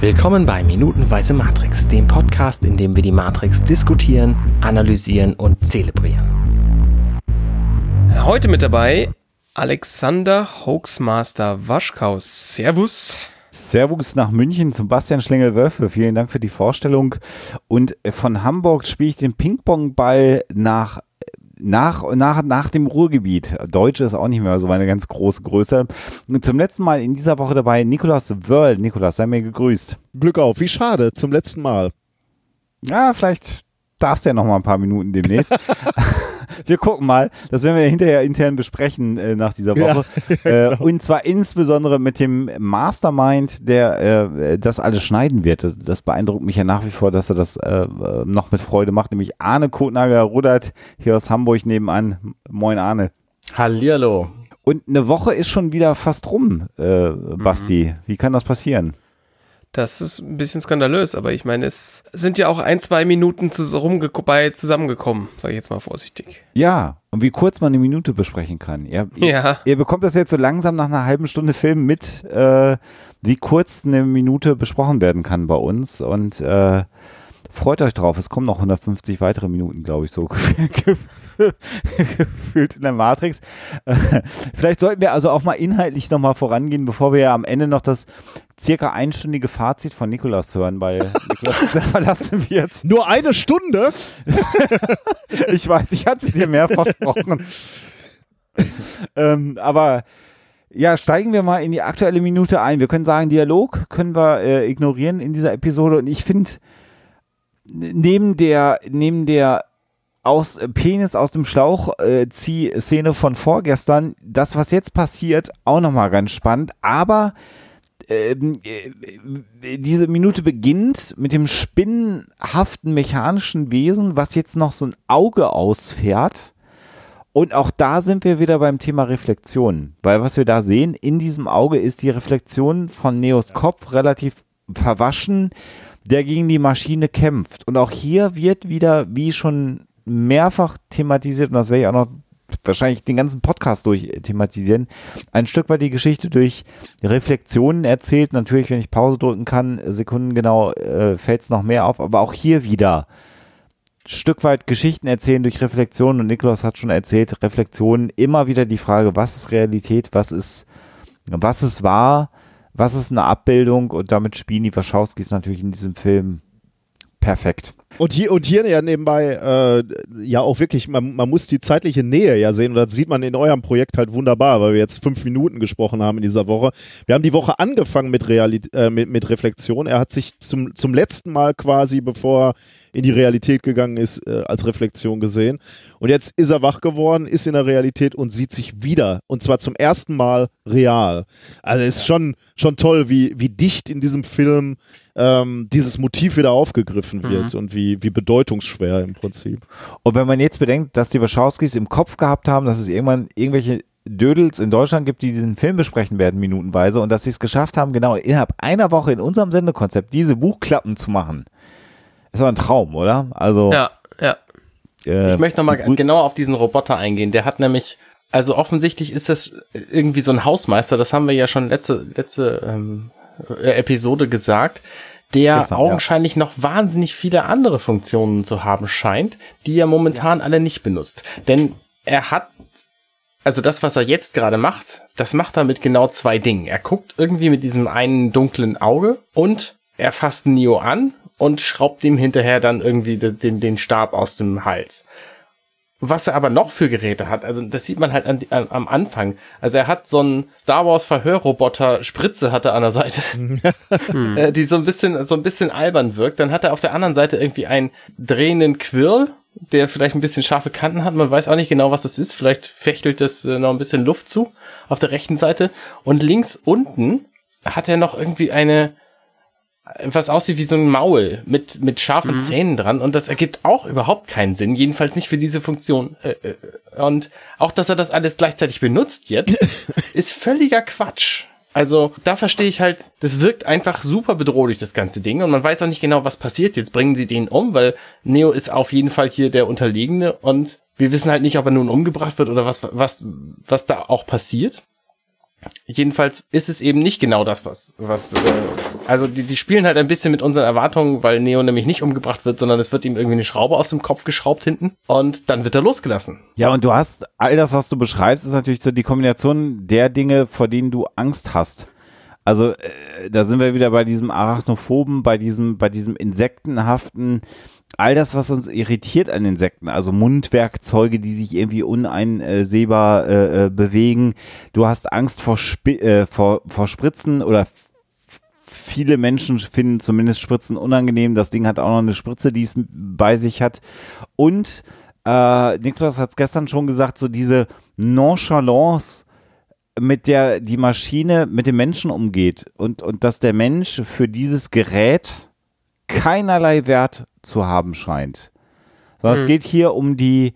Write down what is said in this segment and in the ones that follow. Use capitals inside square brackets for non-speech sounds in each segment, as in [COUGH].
Willkommen bei Minutenweise Matrix, dem Podcast, in dem wir die Matrix diskutieren, analysieren und zelebrieren. Heute mit dabei Alexander Hoaxmaster Waschkaus. Servus. Servus nach München zum Bastian Schlingel-Wölfe. Vielen Dank für die Vorstellung. Und von Hamburg spiele ich den Ping-Pong-Ball nach nach, nach, nach dem Ruhrgebiet. Deutsch ist auch nicht mehr so eine ganz große Größe. Und zum letzten Mal in dieser Woche dabei Nikolas Wörl. Nikolas, sei mir gegrüßt. Glück auf, wie schade, zum letzten Mal. Ja, vielleicht darfst du ja noch mal ein paar Minuten demnächst. [LAUGHS] wir gucken mal. Das werden wir hinterher intern besprechen äh, nach dieser Woche. Ja, [LAUGHS] genau. äh, und zwar insbesondere mit dem Mastermind, der äh, das alles schneiden wird. Das beeindruckt mich ja nach wie vor, dass er das äh, noch mit Freude macht. Nämlich Arne Kotnager rudert hier aus Hamburg nebenan. Moin Arne. Hallihallo. Und eine Woche ist schon wieder fast rum, äh, Basti. Mhm. Wie kann das passieren? Das ist ein bisschen skandalös, aber ich meine, es sind ja auch ein, zwei Minuten bei zusammengekommen, sage ich jetzt mal vorsichtig. Ja, und wie kurz man eine Minute besprechen kann. Ihr, [LAUGHS] ja. ihr, bekommt das jetzt so langsam nach einer halben Stunde Film mit, äh, wie kurz eine Minute besprochen werden kann bei uns. Und äh, freut euch drauf, es kommen noch 150 weitere Minuten, glaube ich, so [LAUGHS] [LAUGHS] gefühlt in der Matrix. [LAUGHS] Vielleicht sollten wir also auch mal inhaltlich nochmal vorangehen, bevor wir ja am Ende noch das circa einstündige Fazit von Nikolas hören, weil [LAUGHS] Nikolas verlassen wird. Nur eine Stunde? ich weiß, ich hatte dir mehr versprochen. ähm, aber ja, steigen wir mal in die aktuelle Minute ein. Wir können sagen, Dialog können wir äh, ignorieren in dieser Episode und ich finde, neben der, neben der aus äh, Penis aus dem Schlauch äh, zieh Szene von vorgestern, das was jetzt passiert, auch nochmal ganz spannend, aber ähm, äh, diese Minute beginnt mit dem spinnenhaften mechanischen Wesen, was jetzt noch so ein Auge ausfährt. Und auch da sind wir wieder beim Thema Reflexion, weil was wir da sehen in diesem Auge ist die Reflexion von Neos Kopf relativ verwaschen, der gegen die Maschine kämpft. Und auch hier wird wieder, wie schon mehrfach thematisiert, und das werde ich auch noch wahrscheinlich den ganzen Podcast durch thematisieren, ein Stück weit die Geschichte durch Reflexionen erzählt. Natürlich, wenn ich Pause drücken kann, Sekunden genau, äh, fällt es noch mehr auf, aber auch hier wieder Stück weit Geschichten erzählen durch Reflexionen und Nikolaus hat schon erzählt, Reflexionen immer wieder die Frage, was ist Realität, was ist, was ist wahr, was ist eine Abbildung und damit spielen die Wachowskis natürlich in diesem Film perfekt. Und hier, und hier ja nebenbei, äh, ja auch wirklich, man, man muss die zeitliche Nähe ja sehen und das sieht man in eurem Projekt halt wunderbar, weil wir jetzt fünf Minuten gesprochen haben in dieser Woche. Wir haben die Woche angefangen mit, Realit äh, mit, mit Reflexion. Er hat sich zum, zum letzten Mal quasi, bevor in die Realität gegangen ist, äh, als Reflexion gesehen. Und jetzt ist er wach geworden, ist in der Realität und sieht sich wieder. Und zwar zum ersten Mal real. Also ist schon, schon toll, wie, wie dicht in diesem Film ähm, dieses Motiv wieder aufgegriffen wird mhm. und wie, wie bedeutungsschwer im Prinzip. Und wenn man jetzt bedenkt, dass die Wachowskis im Kopf gehabt haben, dass es irgendwann irgendwelche Dödels in Deutschland gibt, die diesen Film besprechen werden, minutenweise, und dass sie es geschafft haben, genau innerhalb einer Woche in unserem Sendekonzept diese Buchklappen zu machen. Das war ein Traum, oder? Also. Ja, ja. Äh, ich möchte nochmal genau auf diesen Roboter eingehen. Der hat nämlich, also offensichtlich ist das irgendwie so ein Hausmeister, das haben wir ja schon letzte, letzte ähm, Episode gesagt, der Gestern, augenscheinlich ja. noch wahnsinnig viele andere Funktionen zu haben scheint, die er momentan ja. alle nicht benutzt. Denn er hat also das, was er jetzt gerade macht, das macht er mit genau zwei Dingen. Er guckt irgendwie mit diesem einen dunklen Auge und er fasst Neo an und schraubt ihm hinterher dann irgendwie den, den Stab aus dem Hals. Was er aber noch für Geräte hat, also das sieht man halt an, an, am Anfang. Also er hat so einen Star Wars Verhörroboter Spritze hat er an der Seite, [LAUGHS] hm. Äh, die so ein bisschen so ein bisschen albern wirkt. Dann hat er auf der anderen Seite irgendwie einen drehenden Quirl, der vielleicht ein bisschen scharfe Kanten hat. Man weiß auch nicht genau, was das ist. Vielleicht fechtelt das äh, noch ein bisschen Luft zu auf der rechten Seite. Und links unten hat er noch irgendwie eine was aussieht wie so ein Maul mit, mit scharfen mhm. Zähnen dran und das ergibt auch überhaupt keinen Sinn, jedenfalls nicht für diese Funktion. Äh, äh, und auch, dass er das alles gleichzeitig benutzt jetzt, [LAUGHS] ist völliger Quatsch. Also da verstehe ich halt, das wirkt einfach super bedrohlich, das ganze Ding. Und man weiß auch nicht genau, was passiert. Jetzt bringen sie den um, weil Neo ist auf jeden Fall hier der Unterlegene und wir wissen halt nicht, ob er nun umgebracht wird oder was, was, was da auch passiert. Jedenfalls ist es eben nicht genau das, was, was, äh, also die, die spielen halt ein bisschen mit unseren Erwartungen, weil Neo nämlich nicht umgebracht wird, sondern es wird ihm irgendwie eine Schraube aus dem Kopf geschraubt hinten und dann wird er losgelassen. Ja, und du hast all das, was du beschreibst, ist natürlich so die Kombination der Dinge, vor denen du Angst hast. Also äh, da sind wir wieder bei diesem Arachnophoben, bei diesem, bei diesem Insektenhaften, all das, was uns irritiert an Insekten, also Mundwerkzeuge, die sich irgendwie uneinsehbar äh, äh, bewegen. Du hast Angst vor, Spi äh, vor, vor Spritzen oder viele Menschen finden zumindest Spritzen unangenehm. Das Ding hat auch noch eine Spritze, die es bei sich hat. Und äh, Niklas hat es gestern schon gesagt, so diese Nonchalance, mit der die Maschine mit dem Menschen umgeht und, und dass der Mensch für dieses Gerät keinerlei Wert zu haben scheint. Sondern Hm. es geht hier um die,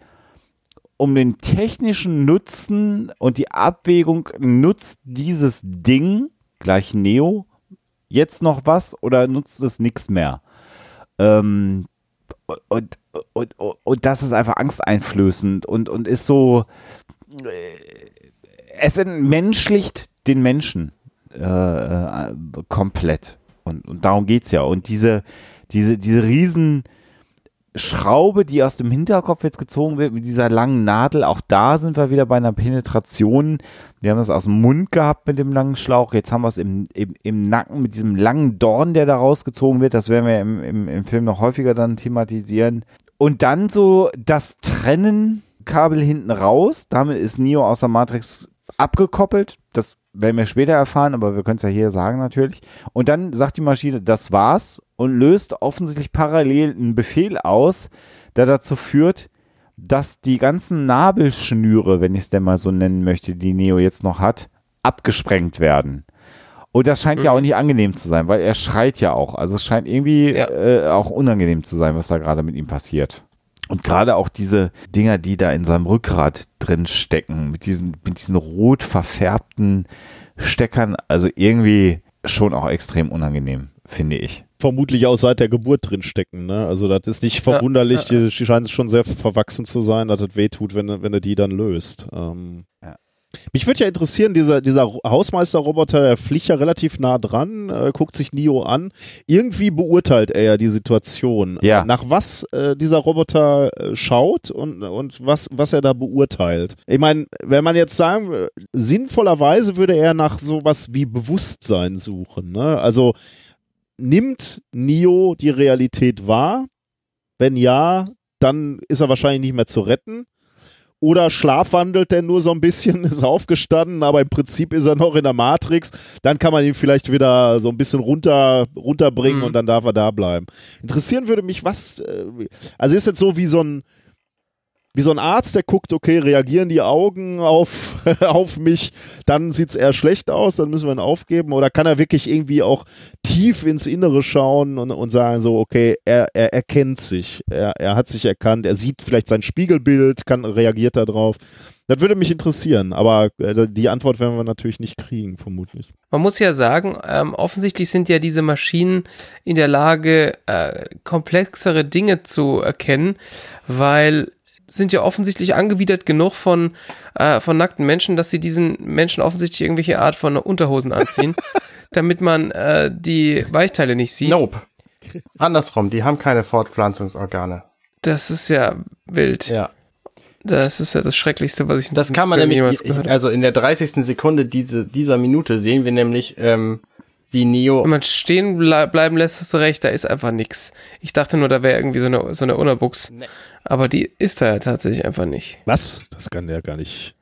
um den technischen Nutzen und die Abwägung, nutzt dieses Ding, gleich Neo, jetzt noch was oder nutzt es nichts mehr? Ähm, und, und, und, und das ist einfach angsteinflößend und, und ist so, äh, es entmenschlicht den Menschen äh, äh, komplett. Und, und darum geht's ja. Und diese, diese, diese riesen Schraube, die aus dem Hinterkopf jetzt gezogen wird, mit dieser langen Nadel, auch da sind wir wieder bei einer Penetration. Wir haben das aus dem Mund gehabt mit dem langen Schlauch, jetzt haben wir es im, im, im Nacken mit diesem langen Dorn, der da rausgezogen wird. Das werden wir im, im, im Film noch häufiger dann thematisieren. Und dann so das Trennen, Kabel hinten raus. Damit ist Neo aus der Matrix abgekoppelt. Das werden wir später erfahren, aber wir können es ja hier sagen natürlich. Und dann sagt die Maschine, das war's und löst offensichtlich parallel einen Befehl aus, der dazu führt, dass die ganzen Nabelschnüre, wenn ich es denn mal so nennen möchte, die Neo jetzt noch hat, abgesprengt werden. Und das scheint ja auch nicht angenehm zu sein, weil er schreit ja auch. Also es scheint irgendwie Ja. äh, auch unangenehm zu sein, was da gerade mit ihm passiert. Und gerade auch diese Dinger, die da in seinem Rückgrat drin stecken, mit diesen, mit diesen rot verfärbten Steckern, also irgendwie schon auch extrem unangenehm, finde ich. vermutlich auch seit der Geburt drin stecken. Ne? Also das ist nicht verwunderlich. Die, die scheinen schon sehr verwachsen zu sein, dass das wehtut, wenn, wenn er die dann löst. Ähm, Ja. Mich würde ja interessieren, dieser, dieser Hausmeisterroboter, der fliegt ja relativ nah dran, äh, guckt sich Neo an. Irgendwie beurteilt er ja die Situation. Ja. Nach was äh, dieser Roboter äh, schaut und, und was, was er da beurteilt. Ich meine, wenn man jetzt sagen, sinnvollerweise würde er nach sowas wie Bewusstsein suchen. Ne? Also nimmt Neo die Realität wahr? Wenn ja, dann ist er wahrscheinlich nicht mehr zu retten. Oder schlafwandelt er nur so ein bisschen, [LAUGHS] ist aufgestanden, aber im Prinzip ist er noch in der Matrix. Dann kann man ihn vielleicht wieder so ein bisschen runter, runterbringen Mhm. und dann darf er da bleiben. Interessieren würde mich, was, äh, also ist jetzt so wie so ein, wie so ein Arzt, der guckt, okay, reagieren die Augen auf, [LAUGHS] auf mich, dann sieht's eher schlecht aus, dann müssen wir ihn aufgeben. Oder kann er wirklich irgendwie auch tief ins Innere schauen und, und sagen so, okay, er, er erkennt sich, er, er hat sich erkannt, er sieht vielleicht sein Spiegelbild, kann, reagiert da drauf. Das würde mich interessieren, aber äh, die Antwort werden wir natürlich nicht kriegen, vermutlich. Man muss ja sagen, ähm, offensichtlich sind ja diese Maschinen in der Lage, äh, komplexere Dinge zu erkennen, weil sind ja offensichtlich angewidert genug von, äh, von nackten Menschen, dass sie diesen Menschen offensichtlich irgendwelche Art von Unterhosen anziehen, [LAUGHS] damit man äh, die Weichteile nicht sieht. Nope. Andersrum, die haben keine Fortpflanzungsorgane. Das ist ja wild. Ja. Das ist ja das Schrecklichste, was ich Das kann man Film nämlich, also in der 30. Sekunde diese, dieser Minute sehen wir nämlich, ähm, wie Neo Wenn man stehen ble bleiben lässt, hast du recht, da ist einfach nix. Ich dachte nur, da wäre irgendwie so eine, so eine Unterwuchs. Nee. Aber die ist da ja tatsächlich einfach nicht. Was? Das kann der gar nicht.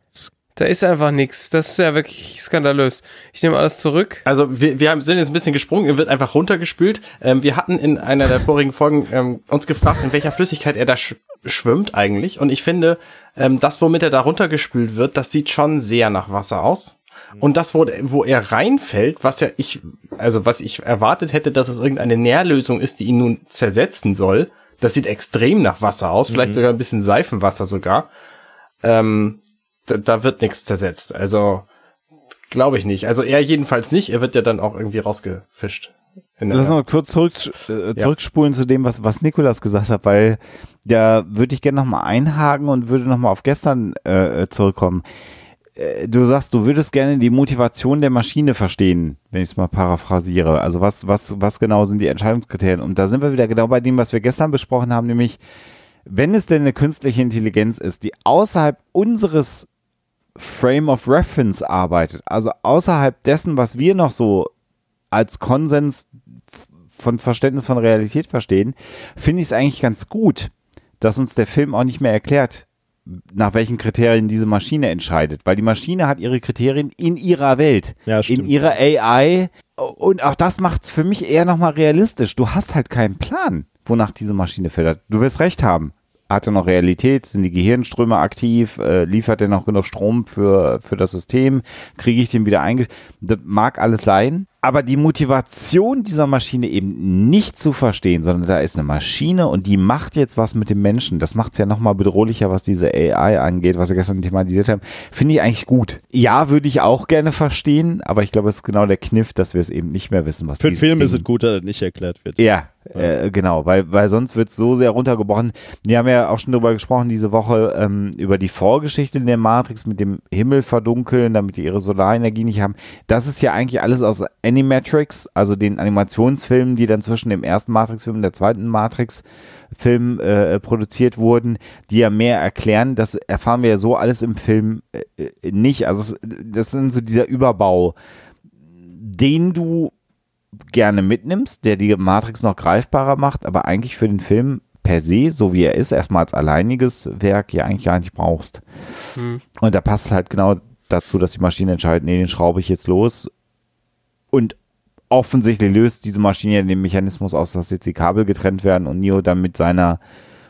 Da ist einfach nix. Das ist ja wirklich skandalös. Ich nehme alles zurück. Also wir, wir haben, sind jetzt ein bisschen gesprungen, er wird einfach runtergespült. Ähm, wir hatten in einer der vorigen Folgen ähm, uns gefragt, in welcher Flüssigkeit er da sch schwimmt eigentlich. Und ich finde, ähm, das, womit er da runtergespült wird, das sieht schon sehr nach Wasser aus. Und das, wo, wo er reinfällt, was ja ich, also was ich erwartet hätte, dass es irgendeine Nährlösung ist, die ihn nun zersetzen soll, das sieht extrem nach Wasser aus, vielleicht sogar ein bisschen Seifenwasser sogar. Ähm, da, da wird nichts zersetzt. Also Glaube ich nicht. Also er jedenfalls nicht. Er wird ja dann auch irgendwie rausgefischt. Lass uns mal kurz zurück, äh, zurückspulen zu dem, was, was Nikolas gesagt hat, weil da würde ich gerne nochmal einhaken und würde nochmal auf gestern äh, zurückkommen. Äh, du sagst, du würdest gerne die Motivation der Maschine verstehen, wenn ich es mal paraphrasiere. Also was, was, was genau sind die Entscheidungskriterien? Und da sind wir wieder genau bei dem, was wir gestern besprochen haben, nämlich wenn es denn eine künstliche Intelligenz ist, die außerhalb unseres Frame of Reference arbeitet, also außerhalb dessen, was wir noch so als Konsens von Verständnis von Realität verstehen, finde ich es eigentlich ganz gut, dass uns der Film auch nicht mehr erklärt, nach welchen Kriterien diese Maschine entscheidet, weil die Maschine hat ihre Kriterien in ihrer Welt, Ja, in ihrer AI und auch das macht es für mich eher nochmal realistisch. Du hast halt keinen Plan, wonach diese Maschine filtert. Du wirst recht haben. Hat er noch Realität? Sind die Gehirnströme aktiv? Äh, liefert er noch genug Strom für, für das System? Kriege ich den wieder einge... Das mag alles sein. Aber die Motivation dieser Maschine eben nicht zu verstehen, sondern da ist eine Maschine und die macht jetzt was mit dem Menschen. Das macht es ja nochmal bedrohlicher, was diese AI angeht, was wir gestern thematisiert haben. Finde ich eigentlich gut. Ja, würde ich auch gerne verstehen, aber ich glaube, es ist genau der Kniff, dass wir es eben nicht mehr wissen, was Für den Film ist Ding- es gut, dass das nicht erklärt wird. ja, äh, genau, weil, weil sonst wird es so sehr runtergebrochen. Wir haben ja auch schon darüber gesprochen diese Woche, ähm, über die Vorgeschichte in der Matrix mit dem Himmel verdunkeln, damit die ihre Solarenergie nicht haben. Das ist ja eigentlich alles aus Animatrix, also den Animationsfilmen, die dann zwischen dem ersten Matrix-Film und der zweiten Matrix-Film äh, produziert wurden, die ja mehr erklären. Das erfahren wir ja so alles im Film äh, äh, nicht. Also es, das sind so dieser Überbau, den du gerne mitnimmst, der die Matrix noch greifbarer macht, aber eigentlich für den Film per se, so wie er ist, erstmal als alleiniges Werk ja eigentlich gar nicht brauchst. Und da passt es halt genau dazu, dass die Maschine entscheidet, nee, den schraube ich jetzt los. Und offensichtlich löst diese Maschine ja den Mechanismus aus, dass jetzt die Kabel getrennt werden und Neo dann mit seiner,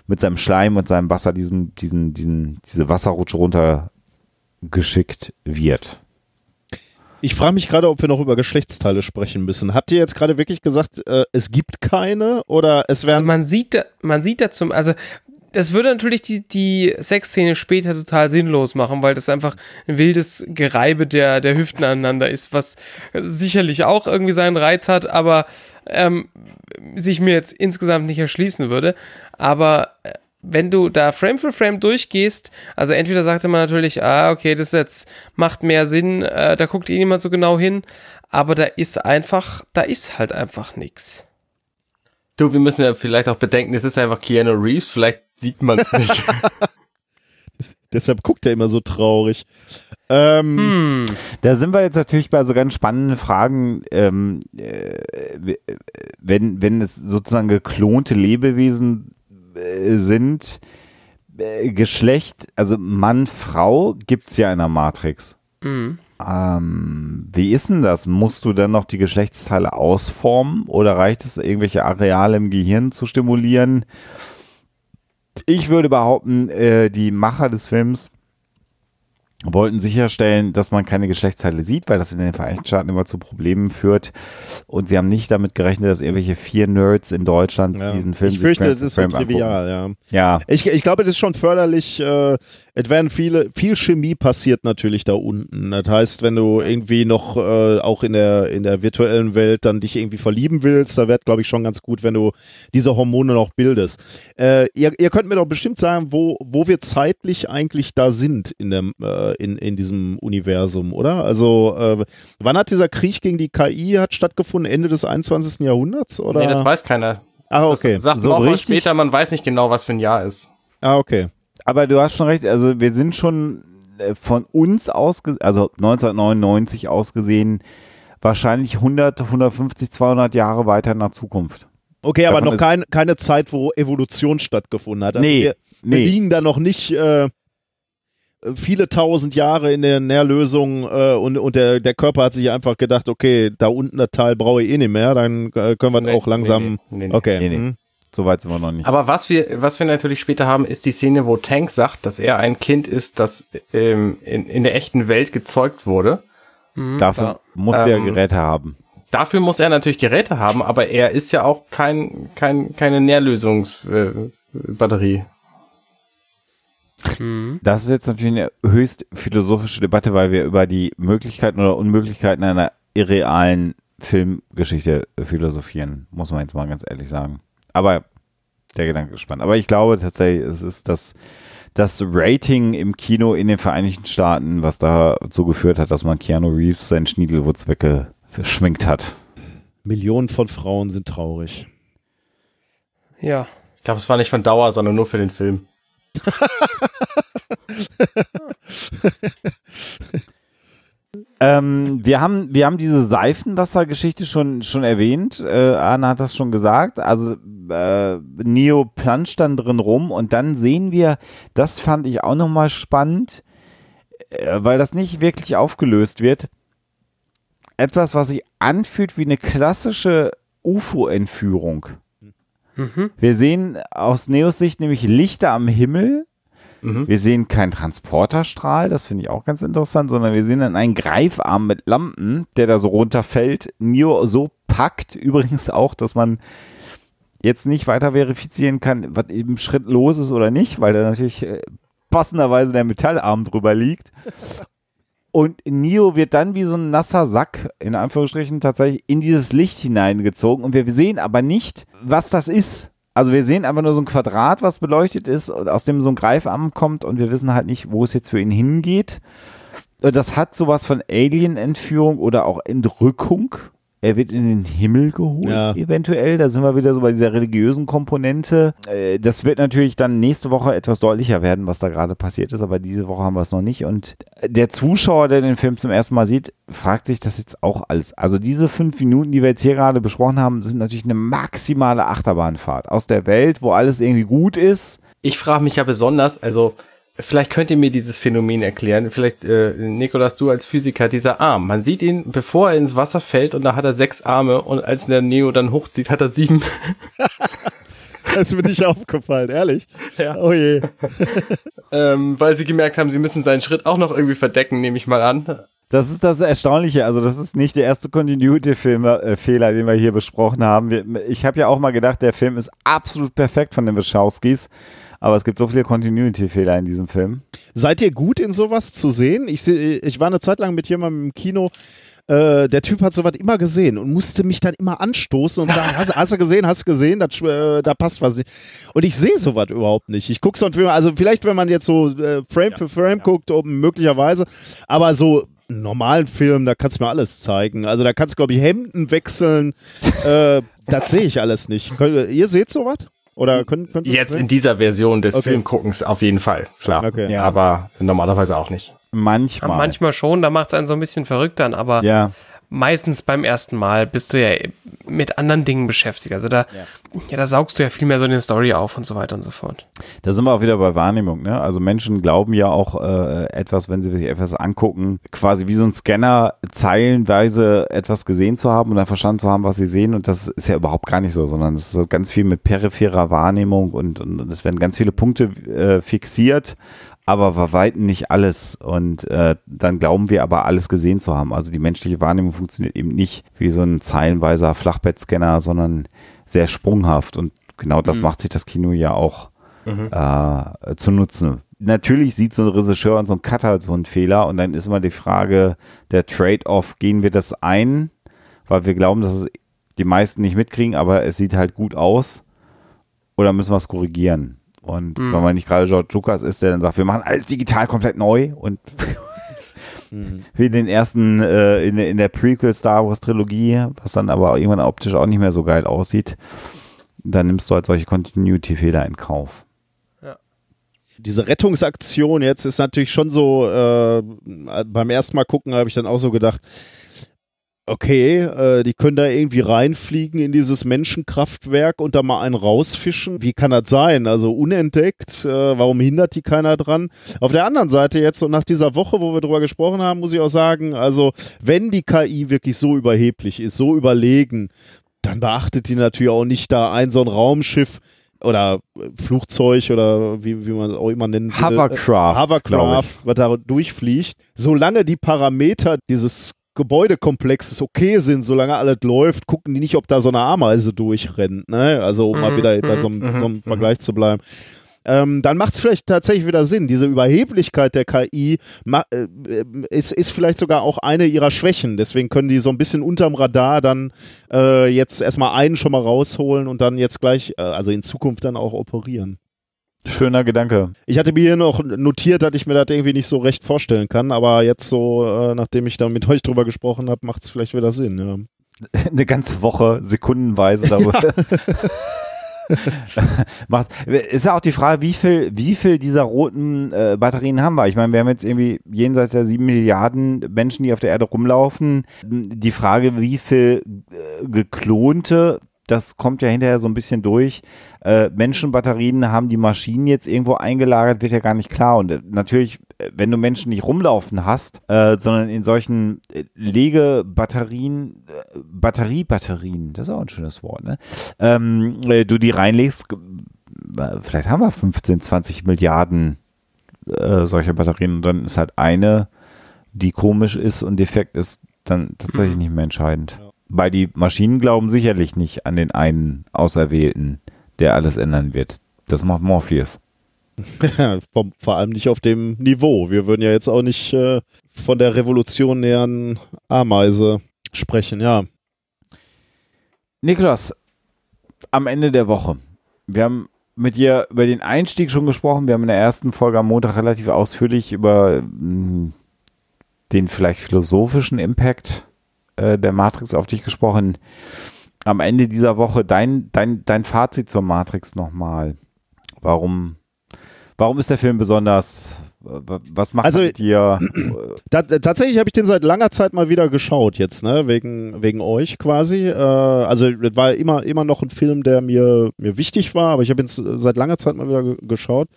mit seinem Schleim und seinem Wasser diesen, diesen, diesen, diese Wasserrutsche runter geschickt wird. Ich frage mich gerade, ob wir noch über Geschlechtsteile sprechen müssen. Habt ihr jetzt gerade wirklich gesagt, äh, es gibt keine oder es Also werden. man sieht, da, man sieht da zum, also das würde natürlich die, die Sexszene später total sinnlos machen, weil das einfach ein wildes Gereibe der, der Hüften aneinander ist, was sicherlich auch irgendwie seinen Reiz hat, aber ähm, sich mir jetzt insgesamt nicht erschließen würde. Aber äh, wenn du da Frame für Frame durchgehst, also entweder sagte man natürlich, ah, okay, das jetzt macht mehr Sinn, äh, da guckt eh niemand so genau hin, aber da ist einfach, da ist halt einfach nix. Du, wir müssen ja vielleicht auch bedenken, es ist einfach Keanu Reeves, vielleicht sieht man es [LAUGHS] nicht. Deshalb guckt er immer so traurig. Ähm, Hm. Da sind wir jetzt natürlich bei so ganz spannenden Fragen, ähm, äh, wenn, wenn es sozusagen geklonte Lebewesen äh, sind, äh, Geschlecht, also Mann, Frau gibt's ja in der Matrix. Mhm. Ähm, wie ist denn das? Musst du dann noch die Geschlechtsteile ausformen oder reicht es, irgendwelche Areale im Gehirn zu stimulieren? Ich würde behaupten, äh, die Macher des Films wollten sicherstellen, dass man keine Geschlechtsteile sieht, weil das in den Vereinigten Staaten immer zu Problemen führt. Und sie haben nicht damit gerechnet, dass irgendwelche vier Nerds in Deutschland ja. diesen Film ich fürchte, das ist so trivial, ja. Ja, Ich, ich glaube, das ist schon förderlich. Äh, es werden viele, viel Chemie passiert natürlich da unten. Das heißt, wenn du irgendwie noch äh, auch in der in der virtuellen Welt dann dich irgendwie verlieben willst, da wird, glaube ich, schon ganz gut, wenn du diese Hormone noch bildest. Äh, ihr, ihr könnt mir doch bestimmt sagen, wo wo wir zeitlich eigentlich da sind in dem äh, in in diesem Universum, oder? Also äh, wann hat dieser Krieg gegen die KI hat stattgefunden? Ende des 21. Jahrhunderts oder? nee, das weiß keiner. ah, okay. Das sagt So man richtig- später, man weiß nicht genau, was für ein Jahr ist. Ah, okay. aber du hast schon recht, also wir sind schon äh, von uns aus, also 1999 ausgesehen, wahrscheinlich 100, 150, 200 Jahre weiter in der Zukunft. Okay, aber Davon noch ist- kein, keine Zeit, wo Evolution stattgefunden hat. Also Nee, wir, nee. wir liegen da noch nicht äh, viele tausend Jahre in der Nährlösung äh, und, und der, der Körper hat sich einfach gedacht, okay, da unten das Teil brauche ich eh nicht mehr, dann äh, können wir Nee, auch langsam. nee, nee, nee. Okay. Nee, nee. hm. So weit sind wir noch nicht. Aber was wir, was wir natürlich später haben, ist die Szene, wo Tank sagt, dass er ein Kind ist, das ähm, in, in der echten Welt gezeugt wurde. Dafür muss er Ähm, Geräte haben. Dafür muss er natürlich Geräte haben, aber er ist ja auch kein, kein, keine Nährlösungsbatterie. Mhm. Das ist jetzt natürlich eine höchst philosophische Debatte, weil wir über die Möglichkeiten oder Unmöglichkeiten einer irrealen Filmgeschichte philosophieren, muss man jetzt mal ganz ehrlich sagen. Aber der Gedanke ist spannend. Aber ich glaube tatsächlich, es ist das, das Rating im Kino in den Vereinigten Staaten, was dazu geführt hat, dass man Keanu Reeves seinen Schniedelwurz weggeschminkt hat. Millionen von Frauen sind traurig. Ja. Ich glaube, es war nicht von Dauer, sondern nur für den Film. [LAUGHS] ähm, wir haben, wir haben diese Seifenwassergeschichte schon, schon erwähnt. Äh, Anna hat das schon gesagt. Also äh, Neo planscht dann drin rum und dann sehen wir, das fand ich auch nochmal spannend, äh, weil das nicht wirklich aufgelöst wird. Etwas, was sich anfühlt wie eine klassische UFO-Entführung. Mhm. Wir sehen aus Neos Sicht nämlich Lichter am Himmel. Mhm. Wir sehen keinen Transporterstrahl, das finde ich auch ganz interessant, sondern wir sehen dann einen Greifarm mit Lampen, der da so runterfällt. Neo so packt übrigens auch, dass man jetzt nicht weiter verifizieren kann, was im Schritt los ist oder nicht, weil da natürlich äh, passenderweise der Metallarm drüber liegt. [LAUGHS] Und Neo wird dann wie so ein nasser Sack, in Anführungsstrichen, tatsächlich in dieses Licht hineingezogen. Und wir sehen aber nicht, was das ist. Also wir sehen einfach nur so ein Quadrat, was beleuchtet ist, aus dem so ein Greifarm kommt und wir wissen halt nicht, wo es jetzt für ihn hingeht. Das hat sowas von Alien-Entführung oder auch Entrückung er wird in den Himmel geholt, ja. eventuell. Da sind wir wieder so bei dieser religiösen Komponente. Äh, das wird natürlich dann nächste Woche etwas deutlicher werden, was da gerade passiert ist, aber diese Woche haben wir es noch nicht. Und der Zuschauer, der den Film zum ersten Mal sieht, fragt sich das jetzt auch alles. Also diese fünf Minuten, die wir jetzt hier gerade besprochen haben, sind natürlich eine maximale Achterbahnfahrt aus der Welt, wo alles irgendwie gut ist. Ich frage mich ja besonders, also Vielleicht könnt ihr mir dieses Phänomen erklären. Vielleicht, äh, Nikolas, du als Physiker, dieser Arm. Man sieht ihn, bevor er ins Wasser fällt und da hat er sechs Arme und als der Neo dann hochzieht, hat er sieben. [LAUGHS] das ist mir nicht aufgefallen, ehrlich. Ja. Oh je. [LAUGHS] ähm, weil sie gemerkt haben, sie müssen seinen Schritt auch noch irgendwie verdecken, nehme ich mal an. Das ist das Erstaunliche. Also das ist nicht der erste Continuity-Fehler, äh, den wir hier besprochen haben. Ich habe ja auch mal gedacht, der Film ist absolut perfekt von den Wachowskis. Aber es gibt so viele Continuity-Fehler in diesem Film. Seid ihr gut in sowas zu sehen? Ich, ich war eine Zeit lang mit jemandem im Kino, äh, der Typ hat sowas immer gesehen und musste mich dann immer anstoßen und sagen, [LAUGHS] hast, hast du gesehen, hast du gesehen, das, äh, da passt was nicht. Und ich sehe sowas überhaupt nicht. Ich gucke so einen Film, also vielleicht, wenn man jetzt so äh, Frame ja, für Frame ja. guckt, oben möglicherweise, aber so einen normalen Film, da kannst du mir alles zeigen. Also da kannst du, glaube ich, Hemden wechseln. äh, das sehe ich alles nicht. Ihr seht sowas? Oder können, können Sie Jetzt in dieser Version des okay. Filmguckens auf jeden Fall, klar. Okay. Ja. Aber normalerweise auch nicht. Manchmal. Manchmal schon, da macht es einen so ein bisschen verrückt dann, aber ja meistens beim ersten Mal bist du ja mit anderen Dingen beschäftigt. Also da, ja. ja. da saugst du ja viel mehr so eine Story auf und so weiter und so fort. Da sind wir auch wieder bei Wahrnehmung. Ne? Also Menschen glauben ja auch äh, etwas, wenn sie sich etwas angucken, quasi wie so ein Scanner zeilenweise etwas gesehen zu haben und dann verstanden zu haben, was sie sehen. Und das ist ja überhaupt gar nicht so, sondern es ist ganz viel mit peripherer Wahrnehmung und, und es werden ganz viele Punkte äh, fixiert aber war weitem nicht alles. Und äh, dann glauben wir aber alles gesehen zu haben. Also die menschliche Wahrnehmung funktioniert eben nicht wie so ein zeilenweiser Flachbettscanner, sondern sehr sprunghaft. Und genau das mhm. macht sich das Kino ja auch mhm. äh, zu nutzen. Natürlich sieht so ein Regisseur und so ein Cutter so einen Fehler und dann ist immer die Frage der Trade-off, gehen wir das ein, weil wir glauben, dass es die meisten nicht mitkriegen, aber es sieht halt gut aus oder müssen wir es korrigieren? Und mhm. wenn man nicht gerade George Lucas ist, der dann sagt, wir machen alles digital komplett neu und mhm. wie den ersten äh, in, in der Prequel Star Wars Trilogie, was dann aber irgendwann optisch auch nicht mehr so geil aussieht, dann nimmst du halt solche Continuity-Fehler in Kauf. Diese Rettungsaktion jetzt ist natürlich schon so, äh, beim ersten Mal gucken habe ich dann auch so gedacht, okay, äh, die können da irgendwie reinfliegen in dieses Menschenkraftwerk und da mal einen rausfischen. Wie kann das sein? Also unentdeckt, äh, warum hindert die keiner dran? Auf der anderen Seite jetzt und nach dieser Woche, wo wir drüber gesprochen haben, muss ich auch sagen, also wenn die KI wirklich so überheblich ist, so überlegen, dann beachtet die natürlich auch nicht da ein so ein Raumschiff oder Flugzeug oder wie, wie man es auch immer nennen will. Hovercraft. Hovercraft, was da durchfliegt. Solange die Parameter dieses Gebäudekomplexes okay sind, solange alles läuft, gucken die nicht, ob da so eine Ameise durchrennt, ne? Also um mhm, mal wieder bei so einem, mhm, so einem mhm. Vergleich zu bleiben. Ähm, dann macht es vielleicht tatsächlich wieder Sinn. Diese Überheblichkeit der KI äh, ist, ist vielleicht sogar auch eine ihrer Schwächen. Deswegen können die so ein bisschen unterm Radar dann äh, jetzt erstmal einen schon mal rausholen und dann jetzt gleich, äh, also in Zukunft dann auch operieren. Schöner Gedanke. Ich hatte mir hier noch notiert, dass ich mir das irgendwie nicht so recht vorstellen kann, aber jetzt so, äh, nachdem ich da mit euch drüber gesprochen habe, macht es vielleicht wieder Sinn. Ja. [LAUGHS] Eine ganze Woche sekundenweise darüber. [LAUGHS] Macht, ist ja auch die Frage, wie viel, wie viel dieser roten äh, Batterien haben wir? Ich meine, wir haben jetzt irgendwie jenseits der sieben Milliarden Menschen, die auf der Erde rumlaufen. Die Frage, wie viel äh, geklonte das kommt ja hinterher so ein bisschen durch. Äh, Menschenbatterien haben die Maschinen jetzt irgendwo eingelagert, wird ja gar nicht klar. Und äh, natürlich, äh, wenn du Menschen nicht rumlaufen hast, äh, sondern in solchen äh, Legebatterien, äh, Batteriebatterien, das ist auch ein schönes Wort, ne? Ähm, du die reinlegst, vielleicht haben wir 15, 20 Milliarden solcher Batterien und dann ist halt eine, die komisch ist und defekt ist, dann tatsächlich mhm. nicht mehr entscheidend. Ja. Weil die Maschinen glauben sicherlich nicht an den einen Auserwählten, der alles ändern wird. Das macht Morpheus. [LAUGHS] Vor allem nicht auf dem Niveau. Wir würden ja jetzt auch nicht äh, von der revolutionären Ameise sprechen, ja. Niklas, am Ende der Woche. Wir haben mit dir über den Einstieg schon gesprochen. Wir haben in der ersten Folge am Montag relativ ausführlich über mh, hm, den vielleicht philosophischen Impact äh, der Matrix auf dich gesprochen. Am Ende dieser Woche dein, dein, dein Fazit zur Matrix nochmal. Warum, warum ist der Film besonders? Was macht also, mit dir? [CLEARS THROAT] Tatsächlich habe ich den seit langer Zeit mal wieder geschaut jetzt, ne, wegen, wegen euch quasi. Äh, also das war immer, immer noch ein Film, der mir, mir wichtig war, aber ich habe ihn seit langer Zeit mal wieder geschaut.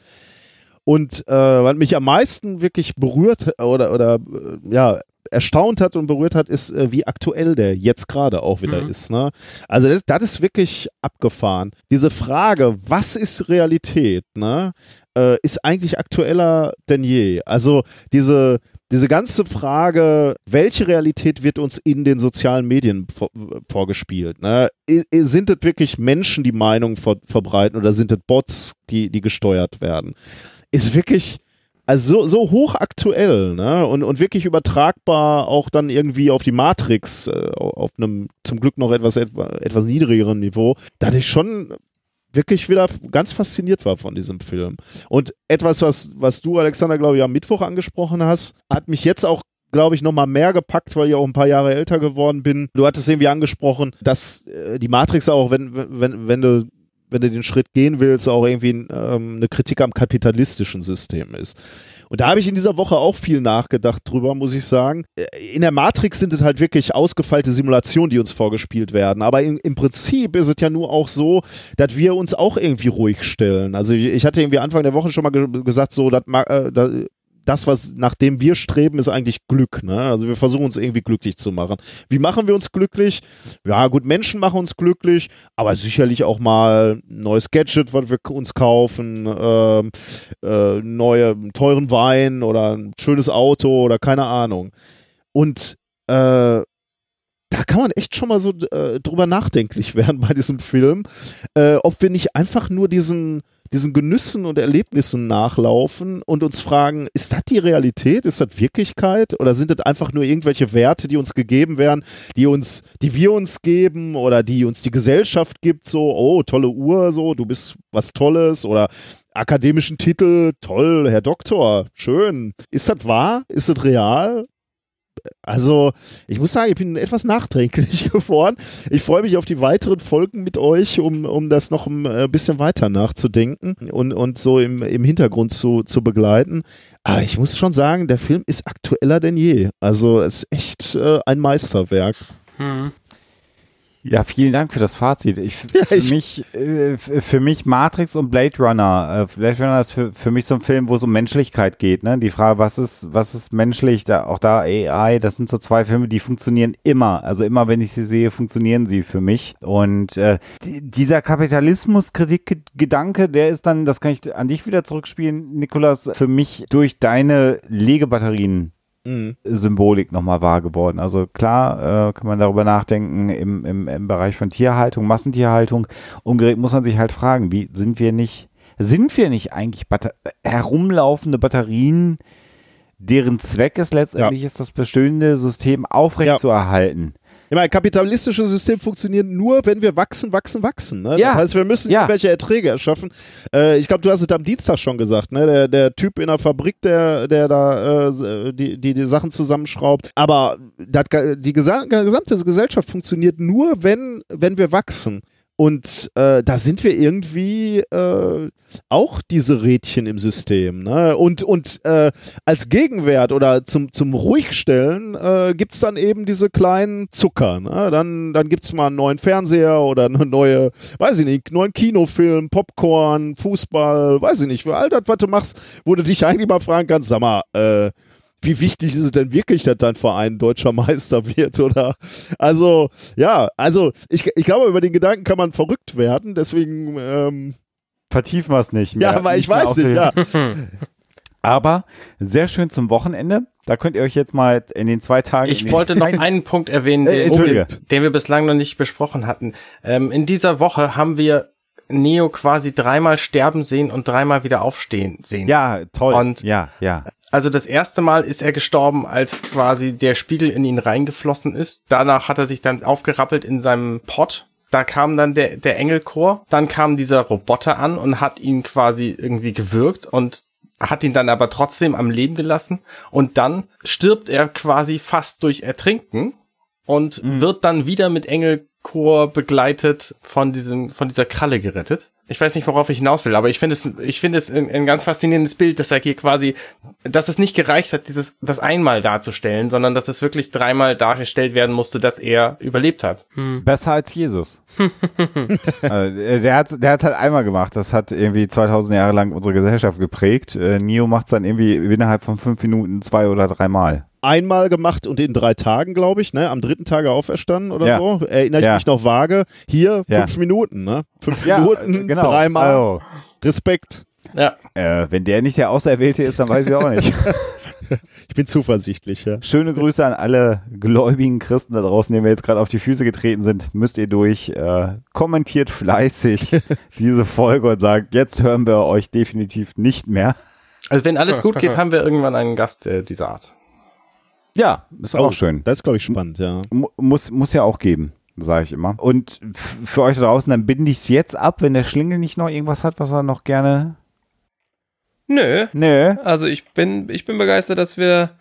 Und äh, was mich am meisten wirklich berührt oder, oder äh, ja, erstaunt hat und berührt hat, ist, äh, wie aktuell der jetzt gerade auch wieder mhm. ist. Ne? Also das, das ist wirklich abgefahren. Diese Frage, was ist Realität, ne? Äh, ist eigentlich aktueller denn je. Also diese, diese ganze Frage, welche Realität wird uns in den sozialen Medien vor, vorgespielt? Ne? Sind es wirklich Menschen, die Meinungen ver verbreiten oder sind es Bots, die, die gesteuert werden? Ist wirklich also so, so hochaktuell, ne? Und, und wirklich übertragbar auch dann irgendwie auf die Matrix, äh, auf einem zum Glück noch etwas, etwas niedrigeren Niveau, dass ich schon wirklich wieder ganz fasziniert war von diesem Film. Und etwas, was, was du, Alexander, glaube ich, am Mittwoch angesprochen hast, hat mich jetzt auch glaube ich, noch mal mehr gepackt, weil ich auch ein paar Jahre älter geworden bin. Du hattest irgendwie angesprochen, dass äh, die Matrix auch, wenn, wenn, wenn du wenn du den Schritt gehen willst, auch irgendwie ähm, eine Kritik am kapitalistischen System ist. Und da habe ich in dieser Woche auch viel nachgedacht drüber, muss ich sagen. In der Matrix sind es halt wirklich ausgefeilte Simulationen, die uns vorgespielt werden. Aber in, im Prinzip ist es ja nur auch so, dass wir uns auch irgendwie ruhig stellen. Also ich, ich hatte irgendwie Anfang der Woche schon mal ge gesagt, so, dass, äh, das, was nach dem wir streben, ist eigentlich Glück. Ne? Also wir versuchen uns irgendwie glücklich zu machen. Wie machen wir uns glücklich? Ja, gut, Menschen machen uns glücklich, aber sicherlich auch mal ein neues Gadget, was wir uns kaufen, ähm, äh, neue, teuren Wein oder ein schönes Auto oder keine Ahnung. Und äh, da kann man echt schon mal so äh, drüber nachdenklich [LAUGHS] werden bei diesem Film, äh, ob wir nicht einfach nur diesen diesen Genüssen und Erlebnissen nachlaufen und uns fragen, ist das die Realität? Ist das Wirklichkeit? Oder sind das einfach nur irgendwelche Werte, die uns gegeben werden, die uns, die wir uns geben oder die uns die Gesellschaft gibt, so, oh, tolle Uhr, so, du bist was Tolles oder akademischen Titel, toll, Herr Doktor, schön. Ist das wahr? Ist das real? Also ich muss sagen, ich bin etwas nachträglich [LAUGHS] geworden. Ich freue mich auf die weiteren Folgen mit euch, um, um das noch ein äh, bisschen weiter nachzudenken und, und so im, im Hintergrund zu, zu begleiten. Aber ich muss schon sagen, der Film ist aktueller denn je. Also es ist echt äh, ein Meisterwerk. Hm. Ja, vielen Dank für das Fazit. Ich, für, ich mich, äh, für mich Matrix und Blade Runner. Äh, Blade Runner ist für, für mich so ein Film, wo es um Menschlichkeit geht. Ne? Die Frage, was ist, was ist menschlich? Da, auch da AI, das sind so zwei Filme, die funktionieren immer. Also immer, wenn ich sie sehe, funktionieren sie für mich. Und äh, dieser Kapitalismus-Kritik-Gedanke, der ist dann, das kann ich an dich wieder zurückspielen, Nikolas, für mich durch deine Legebatterien mhm. Symbolik nochmal wahr geworden. Also klar äh, kann man darüber nachdenken im, im, im Bereich von Tierhaltung, Massentierhaltung. Umgerät muss man sich halt fragen, wie sind wir nicht, sind wir nicht eigentlich Batter herumlaufende Batterien, deren Zweck es letztendlich ja. ist, das bestehende System aufrechtzuerhalten? Ja. Ich meine, kapitalistische System funktioniert nur, wenn wir wachsen, wachsen, wachsen. Ne? Ja. Das heißt, wir müssen Ja. irgendwelche Erträge erschaffen. Äh, ich glaube, du hast es am Dienstag schon gesagt, ne? Der, der Typ in der Fabrik, der, der da äh, die, die, die Sachen zusammenschraubt. Aber das, die gesa gesamte Gesellschaft funktioniert nur, wenn, wenn wir wachsen. Und äh, da sind wir irgendwie äh, auch diese Rädchen im System. Ne? Und, und äh, als Gegenwert oder zum, zum Ruhigstellen äh, gibt es dann eben diese kleinen Zucker. Ne? Dann, dann gibt es mal einen neuen Fernseher oder eine neue, weiß ich nicht, neuen Kinofilm, Popcorn, Fußball, weiß ich nicht. Für all das, was du machst, wo du dich eigentlich mal fragen kannst, sag mal, äh, wie wichtig ist es denn wirklich, dass dein Verein deutscher Meister wird, oder? Also, ja, also ich, ich glaube, über den Gedanken kann man verrückt werden, deswegen, ähm, Vertiefen wir es nicht. ja, mehr. weil ich weiß nicht, ja. [LAUGHS] Aber sehr schön zum Wochenende. Da könnt ihr euch jetzt mal in den zwei Tagen. Ich wollte noch ein- einen Punkt erwähnen, Äh, den, Entschuldige. den wir bislang noch nicht besprochen hatten. Ähm, in dieser Woche haben wir Neo quasi dreimal sterben sehen und dreimal wieder aufstehen sehen. Ja, toll. Und- ja, ja. Also das erste Mal ist er gestorben, als quasi der Spiegel in ihn reingeflossen ist. Danach hat er sich dann aufgerappelt in seinem Pott. Da kam dann der, der Engelchor. Dann kam dieser Roboter an und hat ihn quasi irgendwie gewürgt und hat ihn dann aber trotzdem am Leben gelassen. Und dann stirbt er quasi fast durch Ertrinken und wird dann wieder mit Engelchor begleitet von diesem, von dieser Kralle gerettet. Ich weiß nicht, worauf ich hinaus will, aber ich finde es, ich finde es ein, ein ganz faszinierendes Bild, dass er hier quasi, dass es nicht gereicht hat, dieses, das einmal darzustellen, sondern dass es wirklich dreimal dargestellt werden musste, dass er überlebt hat. Besser als Jesus. [LAUGHS] äh, der hat der hat halt einmal gemacht. Das hat irgendwie 2000 Jahre lang unsere Gesellschaft geprägt. Äh, Neo macht es dann irgendwie innerhalb von fünf Minuten zwei oder dreimal. Einmal gemacht und in drei Tagen, glaube ich, ne? Am dritten Tage auferstanden oder Ja. so. Erinnere ich Ja. mich noch vage. Hier Ja. fünf Minuten, ne? Fünf Ja, Minuten, äh, genau. dreimal. Also, Respekt. Ja. äh, wenn der nicht der Auserwählte ist, dann weiß ich auch nicht. [LAUGHS] Ich bin zuversichtlich, ja. Schöne Grüße an alle gläubigen Christen da draußen, denen wir jetzt gerade auf die Füße getreten sind. Müsst ihr durch. Äh, kommentiert fleißig [LAUGHS] diese Folge und sagt, jetzt hören wir euch definitiv nicht mehr. Also wenn alles gut geht, haben wir irgendwann einen Gast äh, dieser Art. Ja, ist auch schön. Das ist, glaube ich, spannend, ja. Mu- muss, muss ja auch geben, sage ich immer. Und für euch da draußen, dann binde ich es jetzt ab, wenn der Schlingel nicht noch irgendwas hat, was er noch gerne. Nö. Nö. Also ich bin, ich bin begeistert, dass wir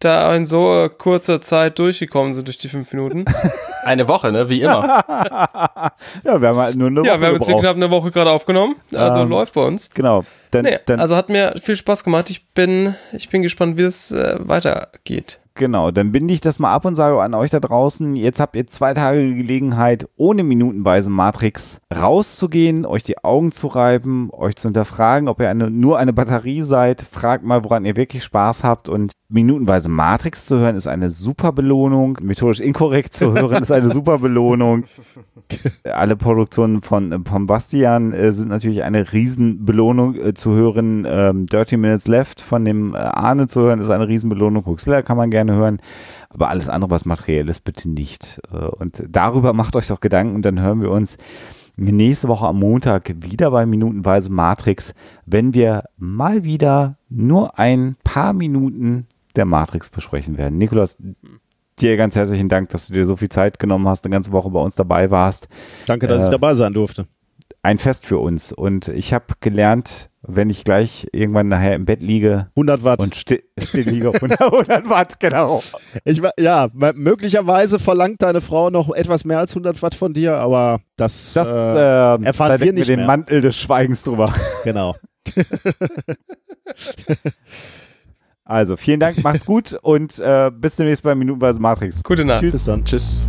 da in so kurzer Zeit durchgekommen sind durch die fünf Minuten. [LAUGHS] Eine Woche, ne? Wie immer. [LAUGHS] Ja, wir haben halt nur eine ja, Woche wir haben jetzt knapp eine Woche gerade aufgenommen. Also Ähm, läuft bei uns. Genau. Dann, Nee, dann, also hat mir viel Spaß gemacht. Ich bin, ich bin gespannt, wie es äh, weitergeht. Genau, dann binde ich das mal ab und sage an euch da draußen, jetzt habt ihr zwei Tage Gelegenheit, ohne minutenweise Matrix rauszugehen, euch die Augen zu reiben, euch zu hinterfragen, ob ihr eine, nur eine Batterie seid. Fragt mal, woran ihr wirklich Spaß habt. Und minutenweise Matrix zu hören, ist eine super Belohnung. Methodisch inkorrekt zu hören, ist eine super Belohnung. [LAUGHS] Alle Produktionen von, äh, von Bastian äh, sind natürlich eine Riesenbelohnung äh, zu hören. Ähm, Dirty Minutes Left von dem äh, Arne zu hören, ist eine Riesenbelohnung. Huxilla kann man gerne hören. Aber alles andere, was materiell ist, bitte nicht. Äh, und darüber macht euch doch Gedanken und dann hören wir uns nächste Woche am Montag wieder bei Minutenweise Matrix, wenn wir mal wieder nur ein paar Minuten der Matrix besprechen werden. Nikolas, dir ganz herzlichen Dank, dass du dir so viel Zeit genommen hast, eine ganze Woche bei uns dabei warst. Danke, dass Äh, ich dabei sein durfte. Ein Fest für uns. Und ich habe gelernt, wenn ich gleich irgendwann nachher im Bett liege 100 Watt. und still, still liege, [LAUGHS] 100, 100 Watt, genau. Ich, ja, möglicherweise verlangt deine Frau noch etwas mehr als 100 Watt von dir, aber das, Das äh, äh, erfahren da wir nicht den mehr. Mantel des Schweigens drüber. [LAUGHS] genau. [LAUGHS] Also, vielen Dank, macht's gut und äh, bis demnächst bei Minutenweise Matrix. Gute Nacht. Bis dann. Tschüss.